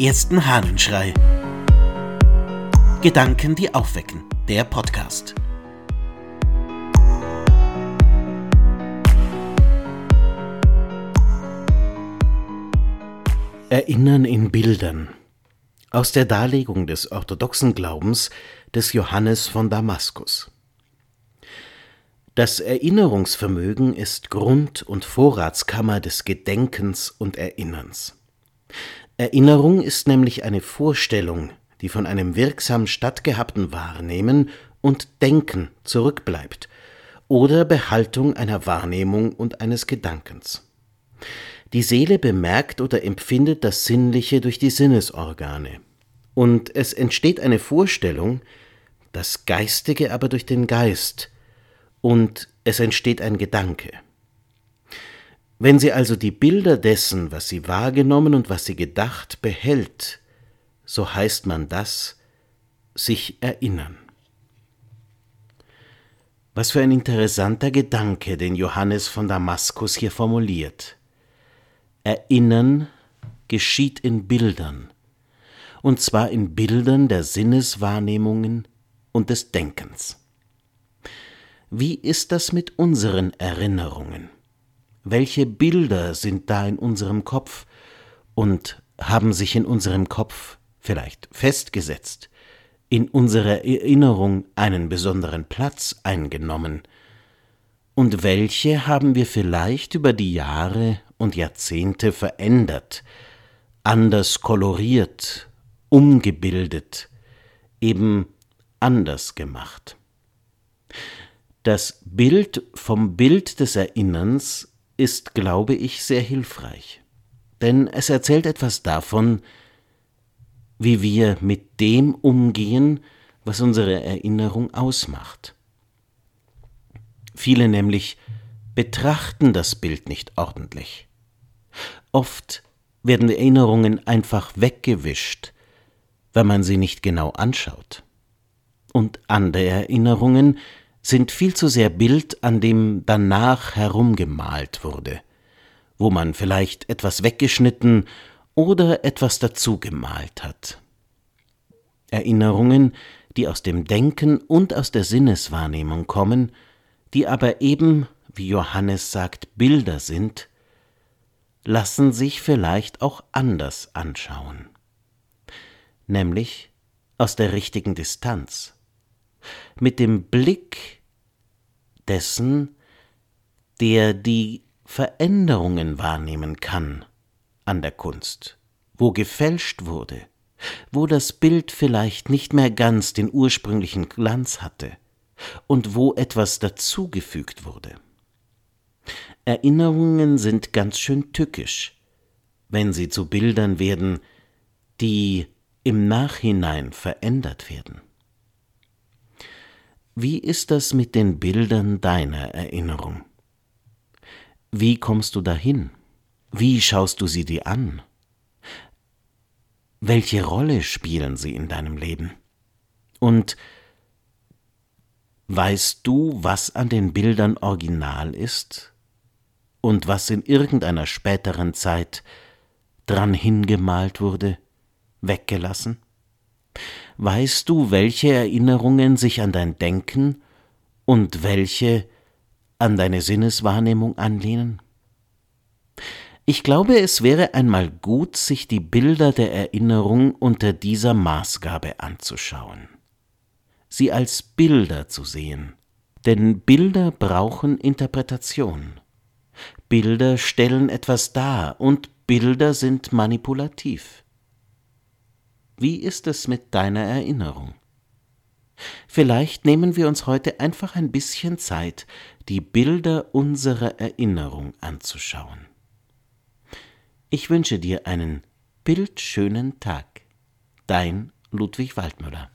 ersten Hahnenschrei. Gedanken, die aufwecken. Der Podcast. Erinnern in Bildern. Aus der Darlegung des orthodoxen Glaubens des Johannes von Damaskus. Das Erinnerungsvermögen ist Grund- und Vorratskammer des Gedenkens und Erinnerns. Erinnerung ist nämlich eine Vorstellung, die von einem wirksam stattgehabten Wahrnehmen und Denken zurückbleibt oder Behaltung einer Wahrnehmung und eines Gedankens. Die Seele bemerkt oder empfindet das Sinnliche durch die Sinnesorgane, und es entsteht eine Vorstellung, das Geistige aber durch den Geist, und es entsteht ein Gedanke. Wenn sie also die Bilder dessen, was sie wahrgenommen und was sie gedacht, behält, so heißt man das sich erinnern. Was für ein interessanter Gedanke, den Johannes von Damaskus hier formuliert. Erinnern geschieht in Bildern, und zwar in Bildern der Sinneswahrnehmungen und des Denkens. Wie ist das mit unseren Erinnerungen? Welche Bilder sind da in unserem Kopf und haben sich in unserem Kopf vielleicht festgesetzt, in unserer Erinnerung einen besonderen Platz eingenommen? Und welche haben wir vielleicht über die Jahre und Jahrzehnte verändert, anders koloriert, umgebildet, eben anders gemacht? Das Bild vom Bild des Erinnerns ist, glaube ich, sehr hilfreich, denn es erzählt etwas davon, wie wir mit dem umgehen, was unsere Erinnerung ausmacht. Viele nämlich betrachten das Bild nicht ordentlich. Oft werden Erinnerungen einfach weggewischt, weil man sie nicht genau anschaut. Und andere Erinnerungen sind viel zu sehr Bild, an dem danach herumgemalt wurde, wo man vielleicht etwas weggeschnitten oder etwas dazugemalt hat. Erinnerungen, die aus dem Denken und aus der Sinneswahrnehmung kommen, die aber eben, wie Johannes sagt, Bilder sind, lassen sich vielleicht auch anders anschauen, nämlich aus der richtigen Distanz mit dem Blick dessen, der die Veränderungen wahrnehmen kann an der Kunst, wo gefälscht wurde, wo das Bild vielleicht nicht mehr ganz den ursprünglichen Glanz hatte und wo etwas dazugefügt wurde. Erinnerungen sind ganz schön tückisch, wenn sie zu Bildern werden, die im Nachhinein verändert werden. Wie ist das mit den Bildern deiner Erinnerung? Wie kommst du dahin? Wie schaust du sie dir an? Welche Rolle spielen sie in deinem Leben? Und weißt du, was an den Bildern original ist und was in irgendeiner späteren Zeit dran hingemalt wurde, weggelassen? Weißt du, welche Erinnerungen sich an dein Denken und welche an deine Sinneswahrnehmung anlehnen? Ich glaube, es wäre einmal gut, sich die Bilder der Erinnerung unter dieser Maßgabe anzuschauen, sie als Bilder zu sehen, denn Bilder brauchen Interpretation. Bilder stellen etwas dar und Bilder sind manipulativ. Wie ist es mit deiner Erinnerung? Vielleicht nehmen wir uns heute einfach ein bisschen Zeit, die Bilder unserer Erinnerung anzuschauen. Ich wünsche dir einen bildschönen Tag. Dein Ludwig Waldmüller